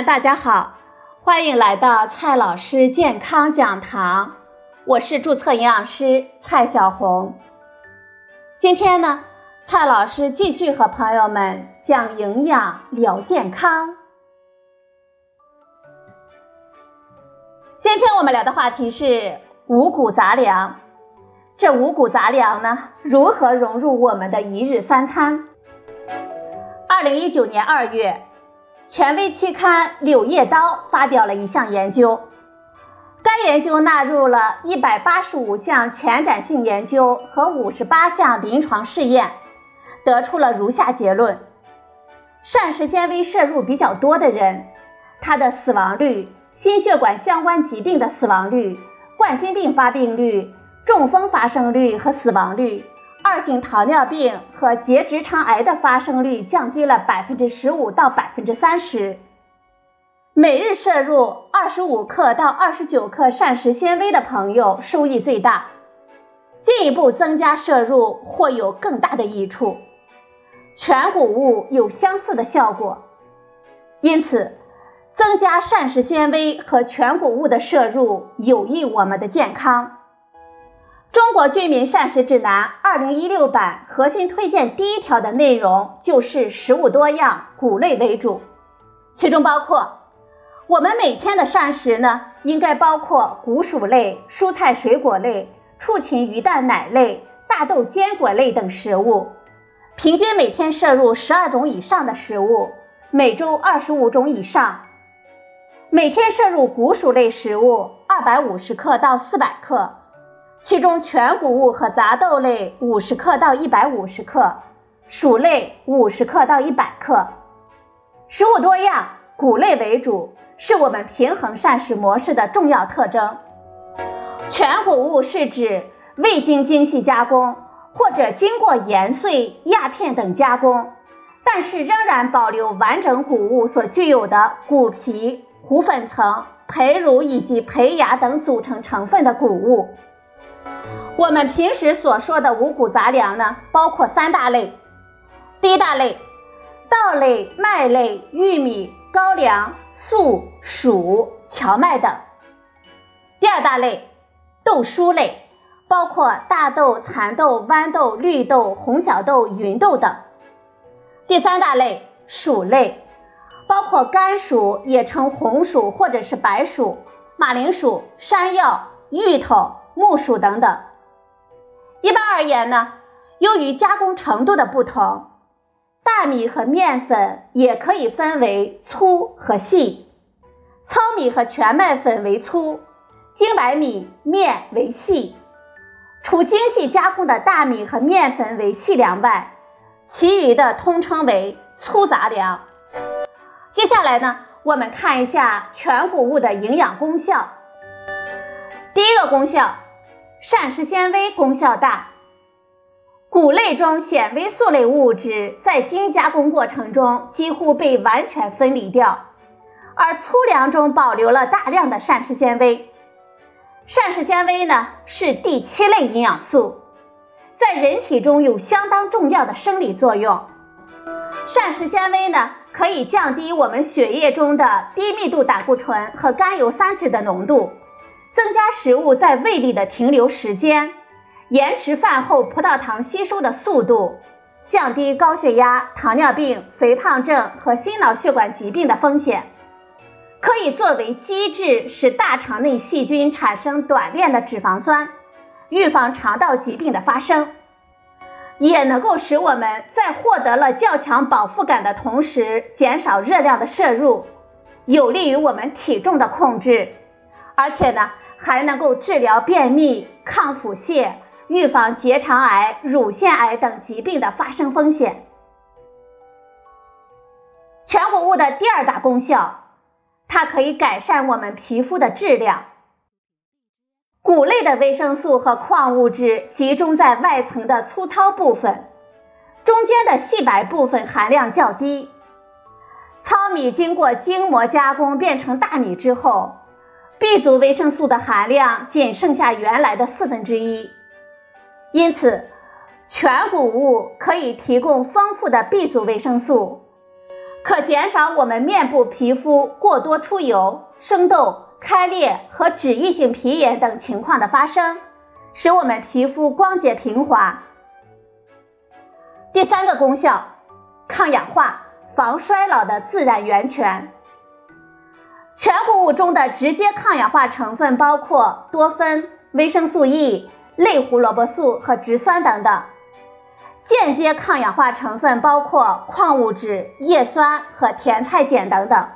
大家好，欢迎来到蔡老师健康讲堂，我是注册营养师蔡小红。今天呢，蔡老师继续和朋友们讲营养聊健康。今天我们聊的话题是五谷杂粮。这五谷杂粮呢，如何融入我们的一日三餐？二零一九年二月。权威期刊《柳叶刀》发表了一项研究，该研究纳入了一百八十五项前瞻性研究和五十八项临床试验，得出了如下结论：膳食纤维摄入比较多的人，他的死亡率、心血管相关疾病的死亡率、冠心病发病率、中风发生率和死亡率。二型糖尿病和结直肠癌的发生率降低了百分之十五到百分之三十。每日摄入二十五克到二十九克膳食纤维的朋友收益最大，进一步增加摄入或有更大的益处。全谷物有相似的效果，因此增加膳食纤维和全谷物的摄入有益我们的健康。中国居民膳食指南二零一六版核心推荐第一条的内容就是食物多样，谷类为主，其中包括我们每天的膳食呢，应该包括谷薯类、蔬菜水果类、畜禽鱼蛋奶类、大豆坚果类等食物，平均每天摄入十二种以上的食物，每周二十五种以上，每天摄入谷薯类食物二百五十克到四百克。其中全谷物和杂豆类五十克到一百五十克，薯类五十克到一百克。食物多样，谷类为主，是我们平衡膳食模式的重要特征。全谷物是指未经精细加工或者经过研碎、压片等加工，但是仍然保留完整谷物所具有的谷皮、糊粉层、胚乳以及胚芽等组成成分的谷物。我们平时所说的五谷杂粮呢，包括三大类。第一大类，稻类、麦类、玉米、高粱、粟、黍、荞麦等。第二大类，豆蔬类，包括大豆、蚕豆、豌豆、绿豆、红小豆、芸豆等。第三大类，薯类，包括甘薯，也称红薯或者是白薯、马铃薯、山药、芋头、木薯等等。一般而言呢，由于加工程度的不同，大米和面粉也可以分为粗和细，糙米和全麦粉为粗，精白米面为细。除精细加工的大米和面粉为细粮外，其余的通称为粗杂粮。接下来呢，我们看一下全谷物的营养功效。第一个功效。膳食纤维功效大，谷类中纤维素类物质在精加工过程中几乎被完全分离掉，而粗粮中保留了大量的膳食纤维。膳食纤维呢是第七类营养素，在人体中有相当重要的生理作用。膳食纤维呢可以降低我们血液中的低密度胆固醇和甘油三酯的浓度。增加食物在胃里的停留时间，延迟饭后葡萄糖吸收的速度，降低高血压、糖尿病、肥胖症和心脑血管疾病的风险，可以作为机制，使大肠内细菌产生短链的脂肪酸，预防肠道疾病的发生，也能够使我们在获得了较强饱腹感的同时，减少热量的摄入，有利于我们体重的控制，而且呢。还能够治疗便秘、抗腹泻、预防结肠癌、乳腺癌等疾病的发生风险。全谷物的第二大功效，它可以改善我们皮肤的质量。谷类的维生素和矿物质集中在外层的粗糙部分，中间的细白部分含量较低。糙米经过精磨加工变成大米之后。B 族维生素的含量仅剩下原来的四分之一，因此全谷物可以提供丰富的 B 族维生素，可减少我们面部皮肤过多出油、生痘、开裂和脂溢性皮炎等情况的发生，使我们皮肤光洁平滑。第三个功效，抗氧化、防衰老的自然源泉。全谷物中的直接抗氧化成分包括多酚、维生素 E、类胡萝卜素和植酸等等；间接抗氧化成分包括矿物质、叶酸和甜菜碱等等。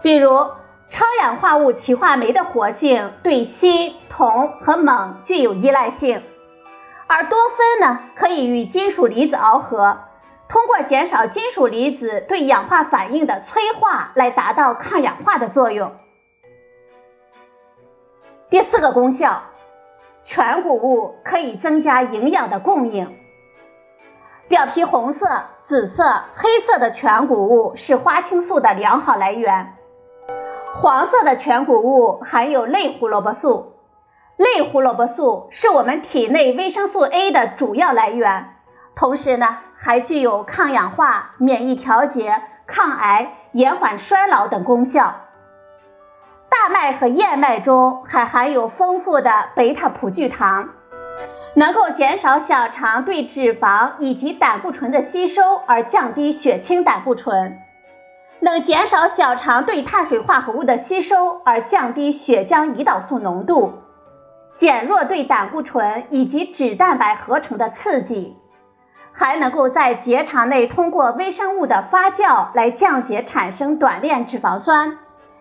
比如，超氧化物歧化酶的活性对锌、铜和锰具有依赖性。而多酚呢，可以与金属离子螯合，通过减少金属离子对氧化反应的催化，来达到抗氧化的作用。第四个功效，全谷物可以增加营养的供应。表皮红色、紫色、黑色的全谷物是花青素的良好来源，黄色的全谷物含有类胡萝卜素。类胡萝卜素是我们体内维生素 A 的主要来源，同时呢，还具有抗氧化、免疫调节、抗癌、延缓衰老等功效。大麦和燕麦中还含有丰富的贝塔葡聚糖，能够减少小肠对脂肪以及胆固醇的吸收，而降低血清胆固醇；能减少小肠对碳水化合物的吸收，而降低血浆胰岛素浓度。减弱对胆固醇以及脂蛋白合成的刺激，还能够在结肠内通过微生物的发酵来降解产生短链脂肪酸，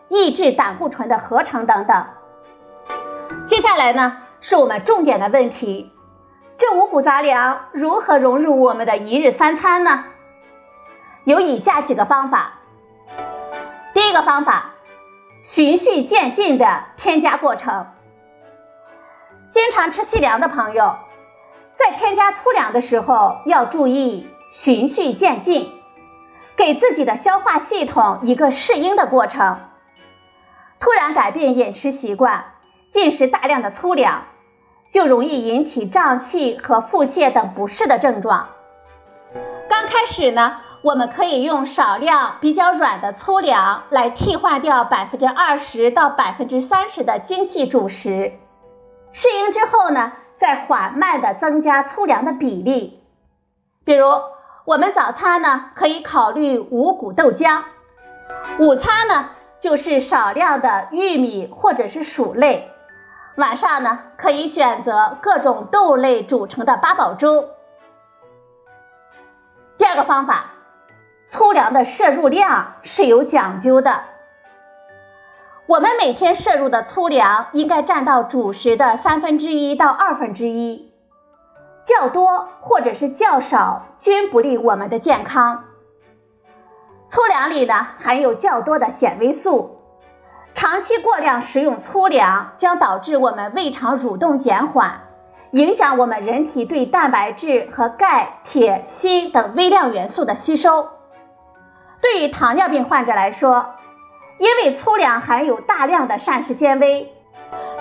抑制胆固醇的合成等等。接下来呢，是我们重点的问题：这五谷杂粮如何融入我们的一日三餐呢？有以下几个方法。第一个方法，循序渐进的添加过程。经常吃细粮的朋友，在添加粗粮的时候要注意循序渐进，给自己的消化系统一个适应的过程。突然改变饮食习惯，进食大量的粗粮，就容易引起胀气和腹泻等不适的症状。刚开始呢，我们可以用少量比较软的粗粮来替换掉百分之二十到百分之三十的精细主食。适应之后呢，再缓慢的增加粗粮的比例。比如，我们早餐呢可以考虑五谷豆浆，午餐呢就是少量的玉米或者是薯类，晚上呢可以选择各种豆类组成的八宝粥。第二个方法，粗粮的摄入量是有讲究的。我们每天摄入的粗粮应该占到主食的三分之一到二分之一，较多或者是较少均不利我们的健康。粗粮里呢含有较多的纤维素，长期过量食用粗粮将导致我们胃肠蠕动减缓，影响我们人体对蛋白质和钙、铁、锌等微量元素的吸收。对于糖尿病患者来说，因为粗粮含有大量的膳食纤维，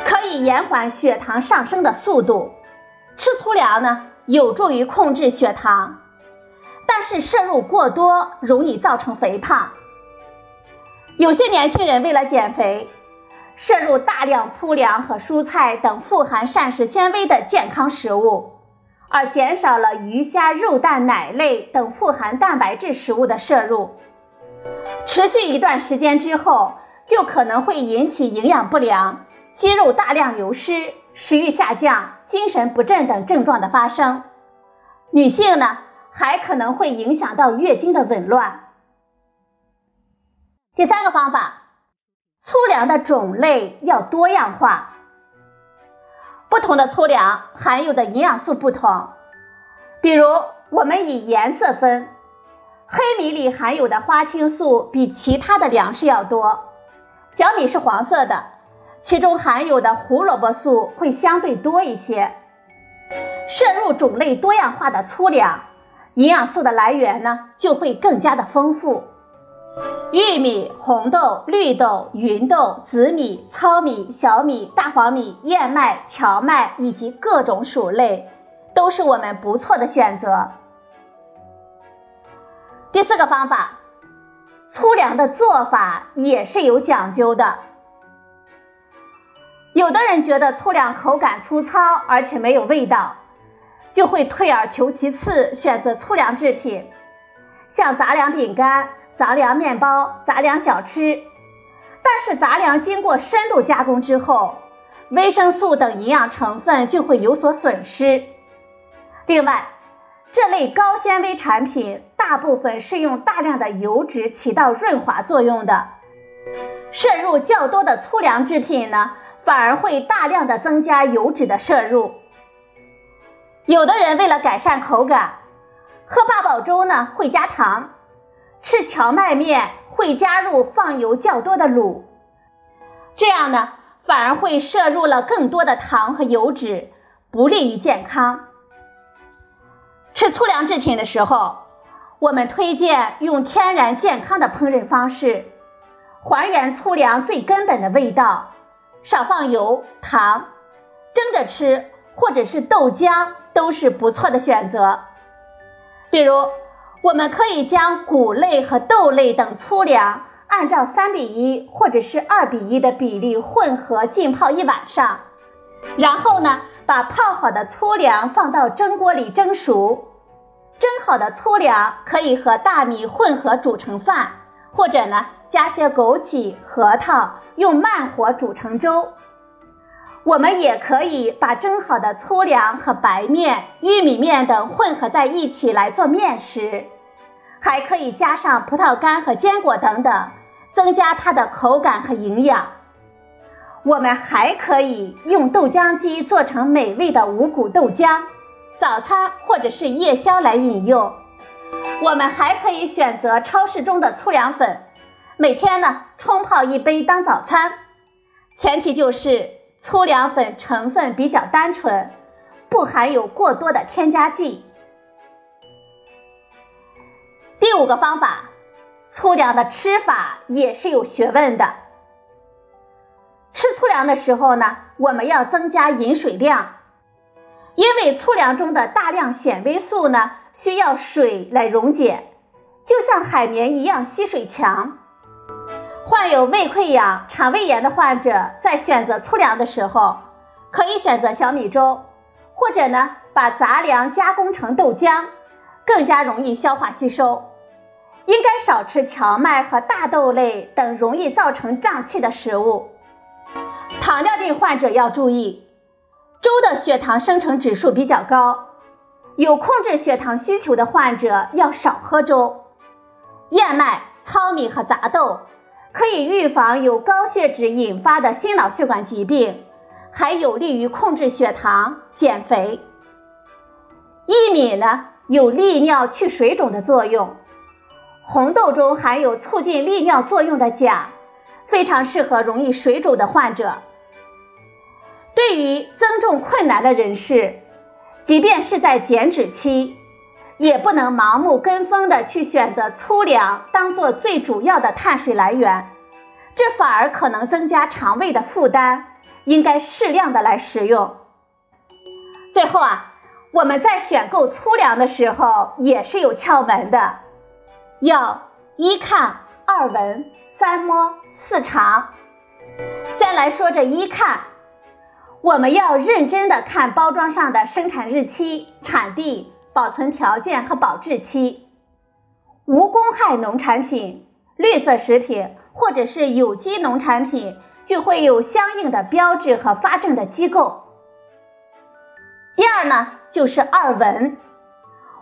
可以延缓血糖上升的速度。吃粗粮呢，有助于控制血糖，但是摄入过多容易造成肥胖。有些年轻人为了减肥，摄入大量粗粮和蔬菜等富含膳食纤维的健康食物，而减少了鱼虾肉蛋奶类等富含蛋白质食物的摄入。持续一段时间之后，就可能会引起营养不良、肌肉大量流失、食欲下降、精神不振等症状的发生。女性呢，还可能会影响到月经的紊乱。第三个方法，粗粮的种类要多样化。不同的粗粮含有的营养素不同，比如我们以颜色分。黑米里含有的花青素比其他的粮食要多，小米是黄色的，其中含有的胡萝卜素会相对多一些。摄入种类多样化的粗粮，营养素的来源呢就会更加的丰富。玉米、红豆、绿豆、芸豆、紫米、糙米、小米、大黄米、燕麦、荞麦以及各种薯类，都是我们不错的选择。第四个方法，粗粮的做法也是有讲究的。有的人觉得粗粮口感粗糙，而且没有味道，就会退而求其次，选择粗粮制品，像杂粮饼干、杂粮面包、杂粮小吃。但是杂粮经过深度加工之后，维生素等营养成分就会有所损失。另外，这类高纤维产品大部分是用大量的油脂起到润滑作用的，摄入较多的粗粮制品呢，反而会大量的增加油脂的摄入。有的人为了改善口感，喝八宝粥呢会加糖，吃荞麦面会加入放油较多的卤，这样呢反而会摄入了更多的糖和油脂，不利于健康。吃粗粮制品的时候，我们推荐用天然健康的烹饪方式，还原粗粮最根本的味道，少放油、糖，蒸着吃或者是豆浆都是不错的选择。比如，我们可以将谷类和豆类等粗粮按照三比一或者是二比一的比例混合浸泡一晚上，然后呢？把泡好的粗粮放到蒸锅里蒸熟，蒸好的粗粮可以和大米混合煮成饭，或者呢加些枸杞、核桃，用慢火煮成粥。我们也可以把蒸好的粗粮和白面、玉米面等混合在一起来做面食，还可以加上葡萄干和坚果等等，增加它的口感和营养。我们还可以用豆浆机做成美味的五谷豆浆，早餐或者是夜宵来饮用。我们还可以选择超市中的粗粮粉，每天呢冲泡一杯当早餐。前提就是粗粮粉成分比较单纯，不含有过多的添加剂。第五个方法，粗粮的吃法也是有学问的。吃粗粮的时候呢，我们要增加饮水量，因为粗粮中的大量纤维素呢需要水来溶解，就像海绵一样吸水强。患有胃溃疡、肠胃炎的患者在选择粗粮的时候，可以选择小米粥，或者呢把杂粮加工成豆浆，更加容易消化吸收。应该少吃荞麦和大豆类等容易造成胀气的食物。糖尿病患者要注意，粥的血糖生成指数比较高，有控制血糖需求的患者要少喝粥。燕麦、糙米和杂豆可以预防由高血脂引发的心脑血管疾病，还有利于控制血糖、减肥。薏米呢有利尿去水肿的作用，红豆中含有促进利尿作用的钾。非常适合容易水肿的患者。对于增重困难的人士，即便是在减脂期，也不能盲目跟风的去选择粗粮当做最主要的碳水来源，这反而可能增加肠胃的负担。应该适量的来食用。最后啊，我们在选购粗粮的时候也是有窍门的，要一看。二闻三摸四尝，先来说这一看，我们要认真的看包装上的生产日期、产地、保存条件和保质期。无公害农产品、绿色食品或者是有机农产品，就会有相应的标志和发证的机构。第二呢，就是二闻，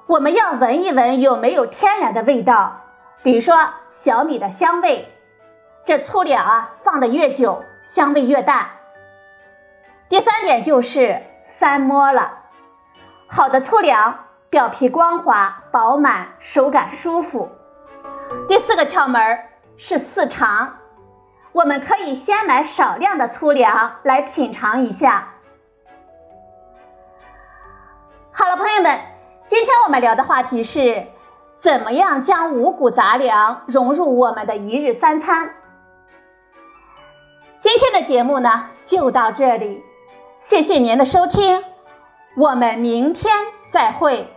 我们要闻一闻有没有天然的味道。比如说小米的香味，这粗粮啊放的越久，香味越淡。第三点就是三摸了，好的粗粮表皮光滑饱满，手感舒服。第四个窍门是四尝，我们可以先买少量的粗粮来品尝一下。好了，朋友们，今天我们聊的话题是。怎么样将五谷杂粮融入我们的一日三餐？今天的节目呢就到这里，谢谢您的收听，我们明天再会。